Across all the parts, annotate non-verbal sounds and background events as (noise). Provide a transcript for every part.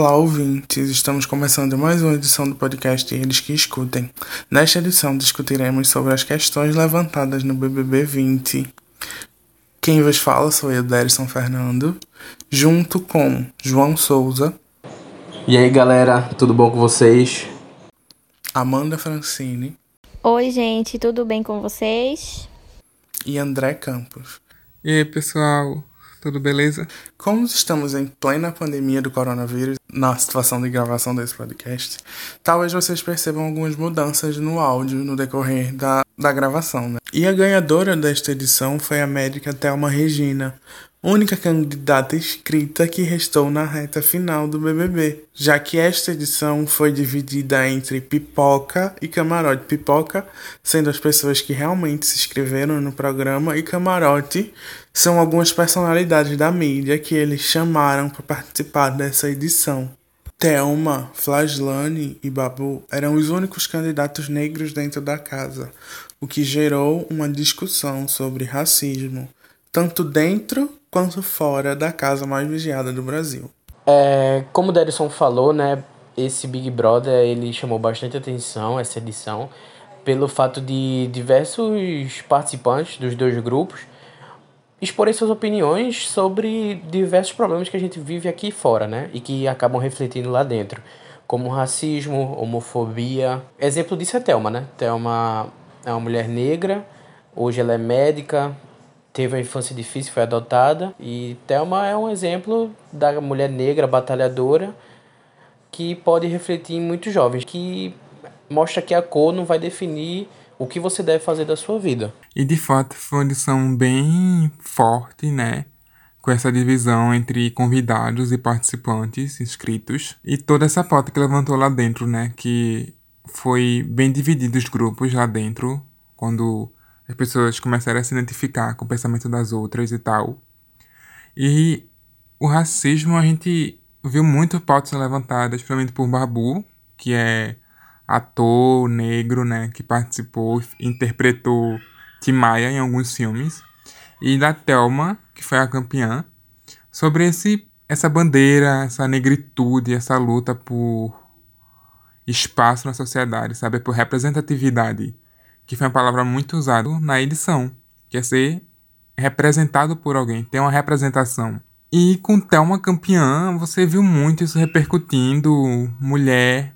Olá, ouvintes! Estamos começando mais uma edição do podcast Eles que Escutem. Nesta edição discutiremos sobre as questões levantadas no BBB 20. Quem vos fala sou eu, Derson Fernando, junto com João Souza. E aí, galera, tudo bom com vocês? Amanda Francine. Oi, gente, tudo bem com vocês? E André Campos. E aí, pessoal, tudo beleza? Como estamos em plena pandemia do coronavírus, na situação de gravação desse podcast, talvez vocês percebam algumas mudanças no áudio no decorrer da, da gravação. Né? E a ganhadora desta edição foi a médica Thelma Regina, única candidata escrita que restou na reta final do BBB, já que esta edição foi dividida entre pipoca e camarote. Pipoca sendo as pessoas que realmente se inscreveram no programa, e camarote são algumas personalidades da mídia que eles chamaram para participar dessa edição. Thelma, Flaslane e Babu eram os únicos candidatos negros dentro da casa, o que gerou uma discussão sobre racismo, tanto dentro quanto fora da casa mais vigiada do Brasil. É, como o Derison falou, né, esse Big Brother ele chamou bastante atenção, essa edição, pelo fato de diversos participantes dos dois grupos exporem suas opiniões sobre diversos problemas que a gente vive aqui fora, né, e que acabam refletindo lá dentro, como racismo, homofobia. Exemplo disso é Thelma, né? Thelma é uma mulher negra, hoje ela é médica, teve uma infância difícil, foi adotada. E Thelma é um exemplo da mulher negra batalhadora que pode refletir em muitos jovens, que mostra que a cor não vai definir o que você deve fazer da sua vida. E de fato foi uma edição bem forte, né? Com essa divisão entre convidados e participantes inscritos. E toda essa pauta que levantou lá dentro, né? Que foi bem dividido os grupos lá dentro, quando as pessoas começaram a se identificar com o pensamento das outras e tal. E o racismo a gente viu muito pautas levantadas, principalmente por Babu, que é ator negro, né, que participou, interpretou Timaya em alguns filmes, e da Thelma, que foi a campeã, sobre esse essa bandeira, essa negritude, essa luta por espaço na sociedade, sabe, por representatividade que foi uma palavra muito usada na edição, que é ser representado por alguém, ter uma representação. E com Thelma campeã, você viu muito isso repercutindo, mulher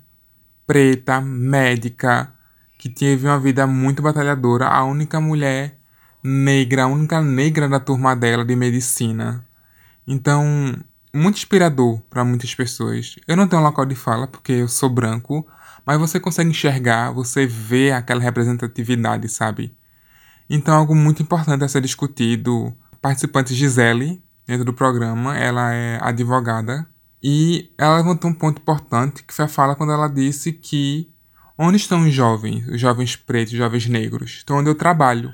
preta, médica, que teve uma vida muito batalhadora, a única mulher negra, a única negra da turma dela de medicina. Então, muito inspirador para muitas pessoas. Eu não tenho um local de fala porque eu sou branco, mas você consegue enxergar, você vê aquela representatividade, sabe? Então, algo muito importante a ser discutido. Participante Gisele, dentro do programa, ela é advogada e ela levantou um ponto importante, que foi a fala quando ela disse que onde estão os jovens, os jovens pretos, os jovens negros? Estão onde eu trabalho.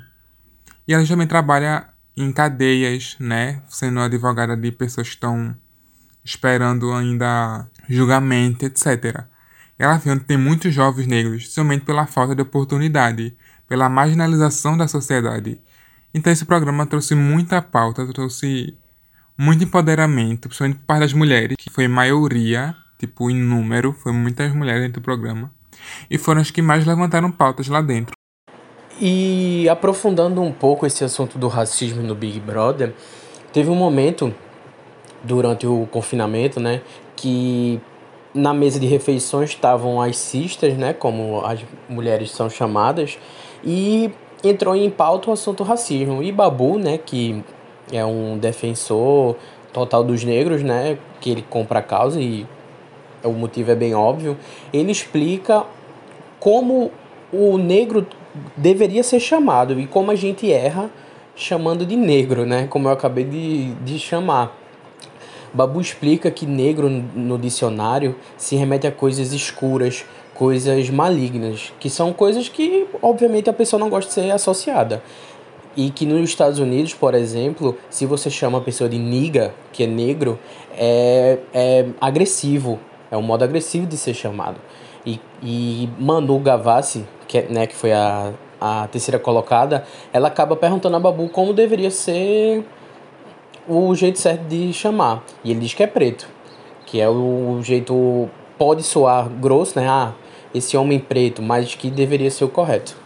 E ela também trabalha em cadeias, né? Sendo advogada de pessoas que estão esperando ainda julgamento, etc. Ela viu que tem muitos jovens negros somente pela falta de oportunidade, pela marginalização da sociedade. Então esse programa trouxe muita pauta, trouxe muito empoderamento, principalmente por parte das mulheres, que foi maioria, tipo, em número, foi muitas mulheres dentro do programa. E foram as que mais levantaram pautas lá dentro. E aprofundando um pouco esse assunto do racismo no Big Brother, teve um momento durante o confinamento, né, que na mesa de refeições estavam as cistas, né, como as mulheres são chamadas, e entrou em pauta o assunto racismo. E Babu, né, que é um defensor total dos negros, né, que ele compra a causa e o motivo é bem óbvio, ele explica como o negro deveria ser chamado e como a gente erra chamando de negro, né, como eu acabei de, de chamar. Babu explica que negro no dicionário se remete a coisas escuras, coisas malignas, que são coisas que, obviamente, a pessoa não gosta de ser associada. E que nos Estados Unidos, por exemplo, se você chama a pessoa de niga, que é negro, é, é agressivo, é um modo agressivo de ser chamado. E, e Manu Gavassi, que, é, né, que foi a, a terceira colocada, ela acaba perguntando a Babu como deveria ser o jeito certo de chamar. E ele diz que é preto. que é o, o jeito pode soar grosso, né? Ah, esse homem preto, mas que deveria ser o correto.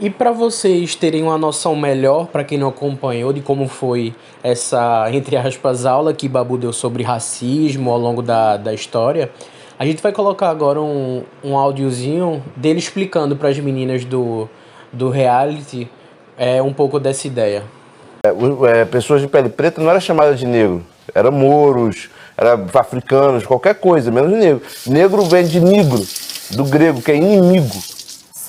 E para vocês terem uma noção melhor, para quem não acompanhou, de como foi essa, entre aspas, aula que Babu deu sobre racismo ao longo da, da história, a gente vai colocar agora um, um áudiozinho dele explicando para as meninas do, do reality é, um pouco dessa ideia. É, é, pessoas de pele preta não era chamada de negro, era mouros, era africanos, qualquer coisa, menos negro. Negro vem de negro, do grego, que é inimigo.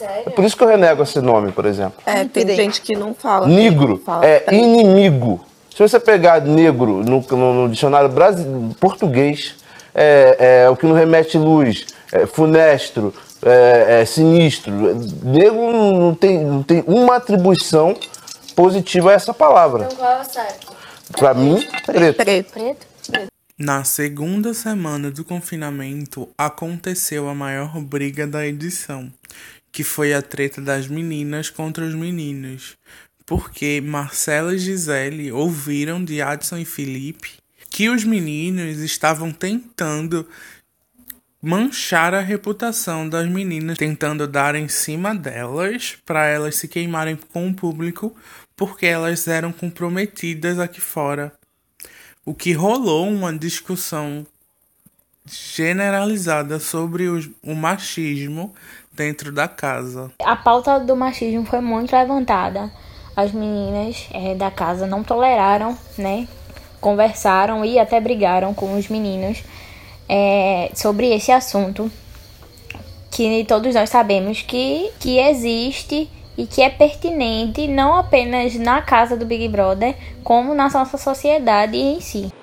Sério? É por isso que eu renego esse nome, por exemplo. É, tem gente que não fala. Negro fala. é inimigo. Se você pegar negro no, no, no dicionário brasileiro, português, é, é, o que não remete luz, é, funestro, é, é, sinistro. Negro não tem, não tem uma atribuição positiva a essa palavra. Então qual é o certo? Pra mim, preto. Preto. preto. Na segunda semana do confinamento, aconteceu a maior briga da edição, que foi a treta das meninas contra os meninos, porque Marcela e Gisele ouviram de Adson e Felipe que os meninos estavam tentando manchar a reputação das meninas, tentando dar em cima delas para elas se queimarem com o público, porque elas eram comprometidas aqui fora. O que rolou uma discussão generalizada sobre o, o machismo dentro da casa. A pauta do machismo foi muito levantada. As meninas é, da casa não toleraram, né? Conversaram e até brigaram com os meninos é, sobre esse assunto. Que todos nós sabemos que, que existe e que é pertinente não apenas na casa do Big Brother, como na nossa sociedade em si.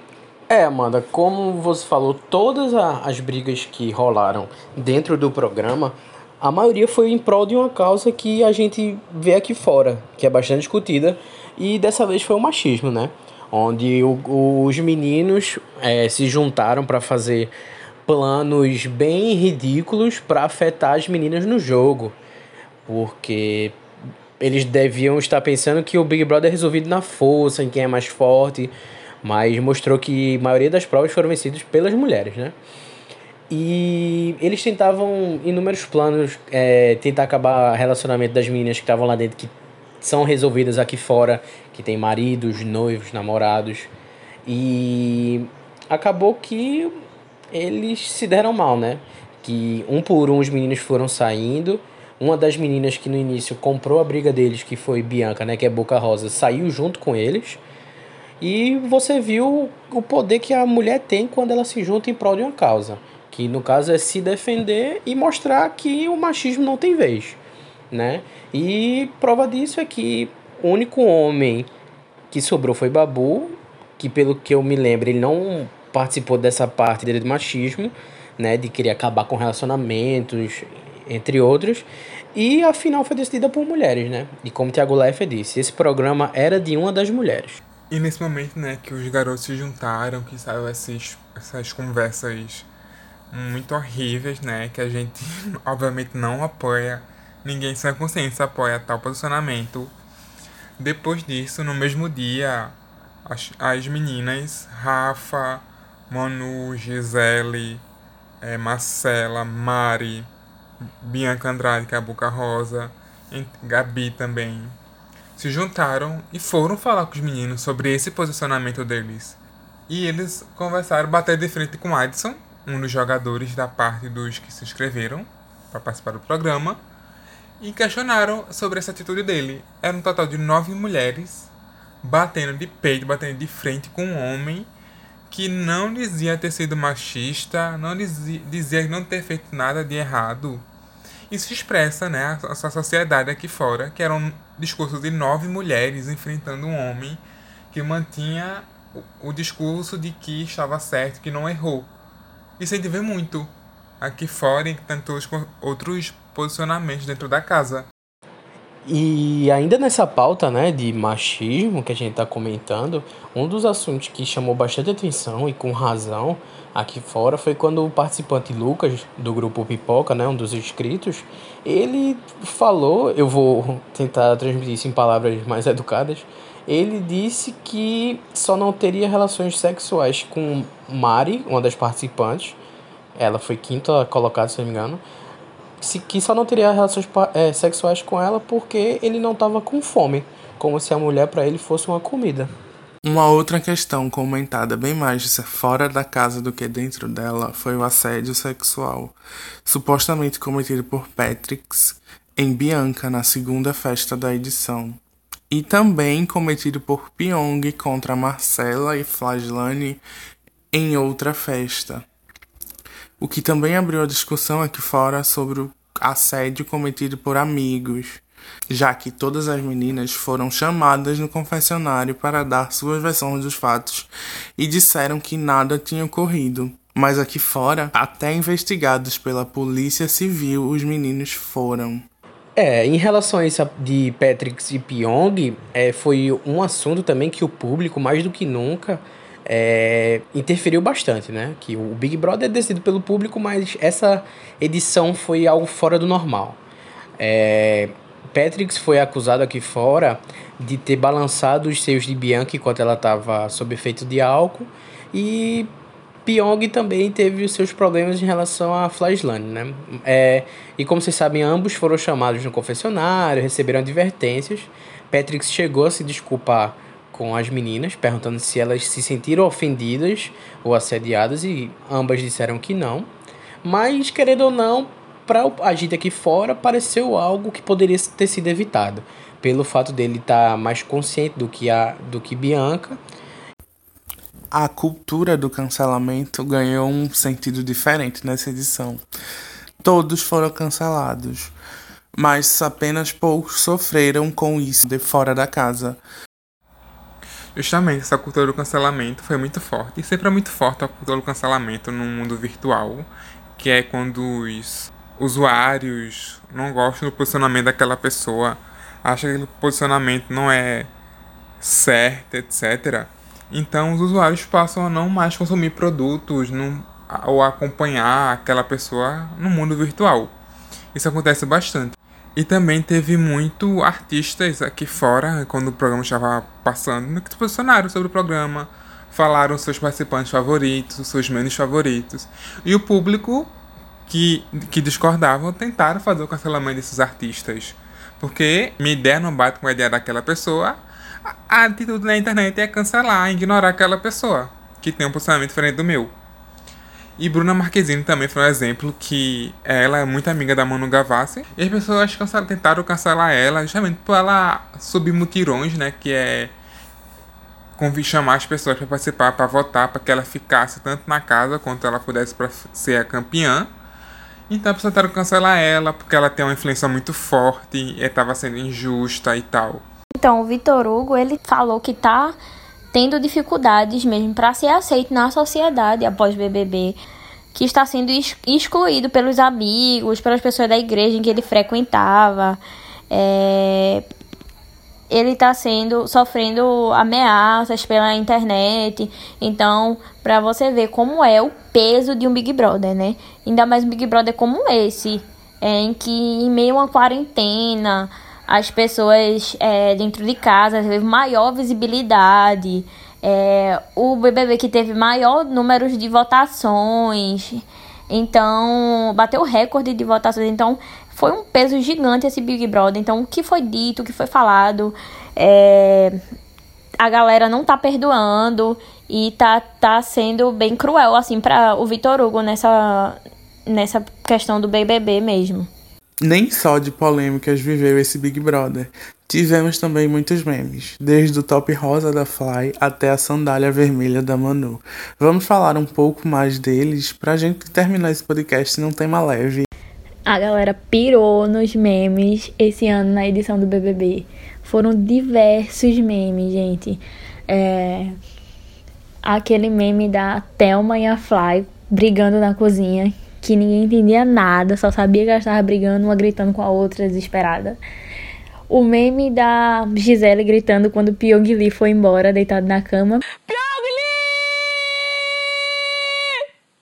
É, Amanda, como você falou, todas as brigas que rolaram dentro do programa a maioria foi em prol de uma causa que a gente vê aqui fora, que é bastante discutida, e dessa vez foi o machismo, né? Onde o, os meninos é, se juntaram para fazer planos bem ridículos para afetar as meninas no jogo, porque eles deviam estar pensando que o Big Brother é resolvido na força, em quem é mais forte, mas mostrou que a maioria das provas foram vencidas pelas mulheres, né? E eles tentavam inúmeros planos, é, tentar acabar o relacionamento das meninas que estavam lá dentro, que são resolvidas aqui fora, que tem maridos, noivos, namorados. E acabou que eles se deram mal, né? Que um por um os meninos foram saindo. Uma das meninas que no início comprou a briga deles, que foi Bianca, né? Que é Boca Rosa, saiu junto com eles. E você viu o poder que a mulher tem quando ela se junta em prol de uma causa que no caso é se defender e mostrar que o machismo não tem vez, né? E prova disso é que o único homem que sobrou foi Babu, que pelo que eu me lembro, ele não participou dessa parte dele do machismo, né, de querer acabar com relacionamentos, entre outros. E a final foi decidida por mulheres, né? E como o Thiago Leifert disse, esse programa era de uma das mulheres. E nesse momento, né, que os garotos se juntaram, que saiu essas, essas conversas muito horríveis, né? Que a gente (laughs) obviamente não apoia, ninguém sem consciência apoia tal posicionamento. Depois disso, no mesmo dia, as, as meninas, Rafa, Manu, Gisele, é, Marcela, Mari, Bianca Andrade, que é a Boca Rosa, Gabi também, se juntaram e foram falar com os meninos sobre esse posicionamento deles. E eles conversaram, bater de frente com Adson, um dos jogadores da parte dos que se inscreveram para participar do programa e questionaram sobre essa atitude dele. Era um total de nove mulheres batendo de peito, batendo de frente com um homem que não dizia ter sido machista, não dizia, dizia não ter feito nada de errado. Isso expressa né, a, sociedade aqui fora, que era um discurso de nove mulheres enfrentando um homem que mantinha o, o discurso de que estava certo, que não errou. Vê muito aqui fora e tantos outros posicionamentos dentro da casa. E ainda nessa pauta, né, de machismo que a gente está comentando, um dos assuntos que chamou bastante atenção e com razão aqui fora foi quando o participante Lucas do grupo Pipoca, né, um dos inscritos, ele falou, eu vou tentar transmitir isso em palavras mais educadas, ele disse que só não teria relações sexuais com Mari, uma das participantes. Ela foi quinta colocada, se não me engano. Que só não teria relações é, sexuais com ela porque ele não estava com fome. Como se a mulher para ele fosse uma comida. Uma outra questão comentada bem mais fora da casa do que dentro dela foi o assédio sexual, supostamente cometido por Patricks em Bianca na segunda festa da edição, e também cometido por Pyong contra Marcela e Flajlane em outra festa. O que também abriu a discussão aqui fora sobre o assédio cometido por amigos já que todas as meninas foram chamadas no confessionário para dar suas versões dos fatos e disseram que nada tinha ocorrido. Mas aqui fora, até investigados pela polícia civil, os meninos foram. É, em relação a isso de Patrick e Pyong, é, foi um assunto também que o público, mais do que nunca, é, interferiu bastante, né? Que o Big Brother é decidido pelo público, mas essa edição foi algo fora do normal. É, Patrick foi acusado aqui fora de ter balançado os seios de Bianca enquanto ela estava sob efeito de álcool e Pyong também teve os seus problemas em relação a Flashland, né? É, e como vocês sabem, ambos foram chamados no confessionário, receberam advertências. Patrick chegou a se desculpar com as meninas, perguntando se elas se sentiram ofendidas ou assediadas, e ambas disseram que não. Mas, querendo ou não, para a gente aqui fora pareceu algo que poderia ter sido evitado, pelo fato dele estar tá mais consciente do que a do que Bianca. A cultura do cancelamento ganhou um sentido diferente nessa edição. Todos foram cancelados, mas apenas poucos sofreram com isso de fora da casa. Justamente, essa cultura do cancelamento foi muito forte. E sempre é muito forte a cultura do cancelamento no mundo virtual, que é quando os usuários não gostam do posicionamento daquela pessoa, acham que aquele posicionamento não é certo, etc. Então os usuários passam a não mais consumir produtos ou acompanhar aquela pessoa no mundo virtual. Isso acontece bastante. E também teve muito artistas aqui fora, quando o programa estava passando, que se posicionaram sobre o programa, falaram seus participantes favoritos, seus menos favoritos. E o público que, que tentaram fazer o cancelamento desses artistas. Porque minha ideia não bate com a ideia daquela pessoa, a atitude na internet é cancelar, ignorar aquela pessoa que tem um posicionamento diferente do meu. E Bruna Marquezine também foi um exemplo que ela é muito amiga da Manu Gavassi. E as pessoas cancel, tentaram cancelar ela justamente por ela subir mutirões, né? Que é chamar as pessoas para participar, para votar, para que ela ficasse tanto na casa quanto ela pudesse para ser a campeã. Então tentaram cancelar ela porque ela tem uma influência muito forte e estava sendo injusta e tal. Então, o Vitor Hugo, ele falou que tá tendo dificuldades mesmo para ser aceito na sociedade após BBB, que está sendo excluído pelos amigos, pelas pessoas da igreja em que ele frequentava. É, ele está sendo sofrendo ameaças pela internet. Então, para você ver como é o peso de um Big Brother, né? Ainda mais um Big Brother como esse, é, em que em meio a uma quarentena, as pessoas é, dentro de casa teve maior visibilidade. É, o BBB que teve maior número de votações. Então, bateu recorde de votações. Então, foi um peso gigante esse Big Brother. Então, o que foi dito, o que foi falado, é... a galera não tá perdoando e tá, tá sendo bem cruel, assim, para o Vitor Hugo nessa, nessa questão do BBB mesmo. Nem só de polêmicas viveu esse Big Brother. Tivemos também muitos memes, desde o top rosa da Fly até a sandália vermelha da Manu. Vamos falar um pouco mais deles pra gente terminar esse podcast num tema leve a galera pirou nos memes esse ano na edição do BBB. Foram diversos memes, gente. É... Aquele meme da Thelma e a Fly brigando na cozinha, que ninguém entendia nada, só sabia que elas estavam brigando, uma gritando com a outra, desesperada. O meme da Gisele gritando quando o Pyong Lee foi embora, deitado na cama. Pyong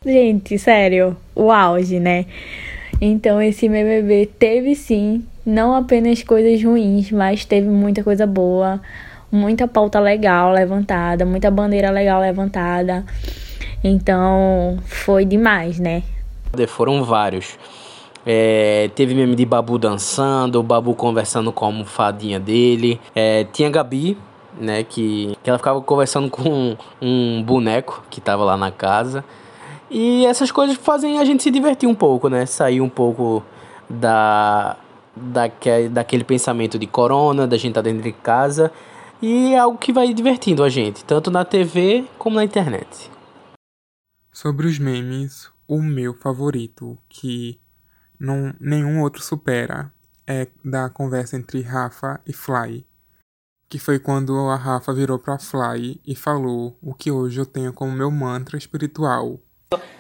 Lee! Gente, sério, o auge, né? Então esse BBB teve sim, não apenas coisas ruins, mas teve muita coisa boa. muita pauta legal levantada, muita bandeira legal levantada. Então, foi demais, né? Foram vários. É, teve meme de Babu dançando, o Babu conversando com a almofadinha dele. É, tinha Gabi, né, que, que ela ficava conversando com um boneco que tava lá na casa. E essas coisas fazem a gente se divertir um pouco, né? Sair um pouco da, daque, daquele pensamento de corona, da gente estar tá dentro de casa. E é algo que vai divertindo a gente, tanto na TV como na internet. Sobre os memes, o meu favorito, que não, nenhum outro supera, é da conversa entre Rafa e Fly. Que foi quando a Rafa virou pra Fly e falou o que hoje eu tenho como meu mantra espiritual.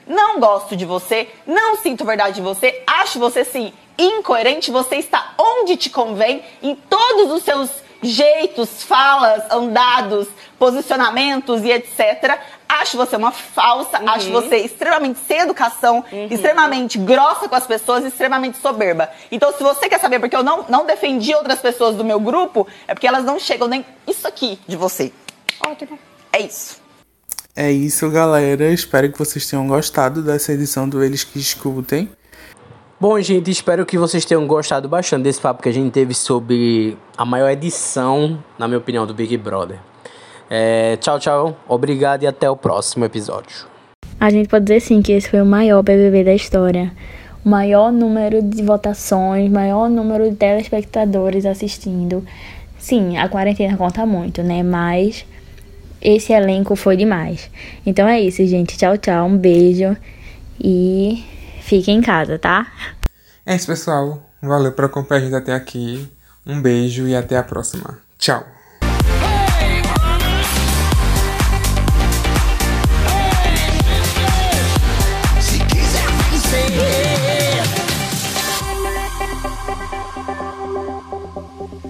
Não gosto de você, não sinto verdade de você, acho você sim incoerente, você está onde te convém, em todos os seus jeitos, falas, andados, posicionamentos e etc. Acho você uma falsa, uhum. acho você extremamente sem educação, uhum. extremamente grossa com as pessoas, extremamente soberba. Então, se você quer saber porque eu não, não defendi outras pessoas do meu grupo, é porque elas não chegam nem isso aqui de você. Ótimo. É isso. É isso, galera. Espero que vocês tenham gostado dessa edição do Eles que Escutem. Bom, gente, espero que vocês tenham gostado bastante desse papo que a gente teve sobre a maior edição, na minha opinião, do Big Brother. É, tchau, tchau. Obrigado e até o próximo episódio. A gente pode dizer sim que esse foi o maior BBB da história. O maior número de votações, maior número de telespectadores assistindo. Sim, a quarentena conta muito, né? Mas esse elenco foi demais. Então é isso, gente. Tchau, tchau. Um beijo e fiquem em casa, tá? É isso, pessoal. Valeu por acompanhar a gente até aqui. Um beijo e até a próxima. Tchau.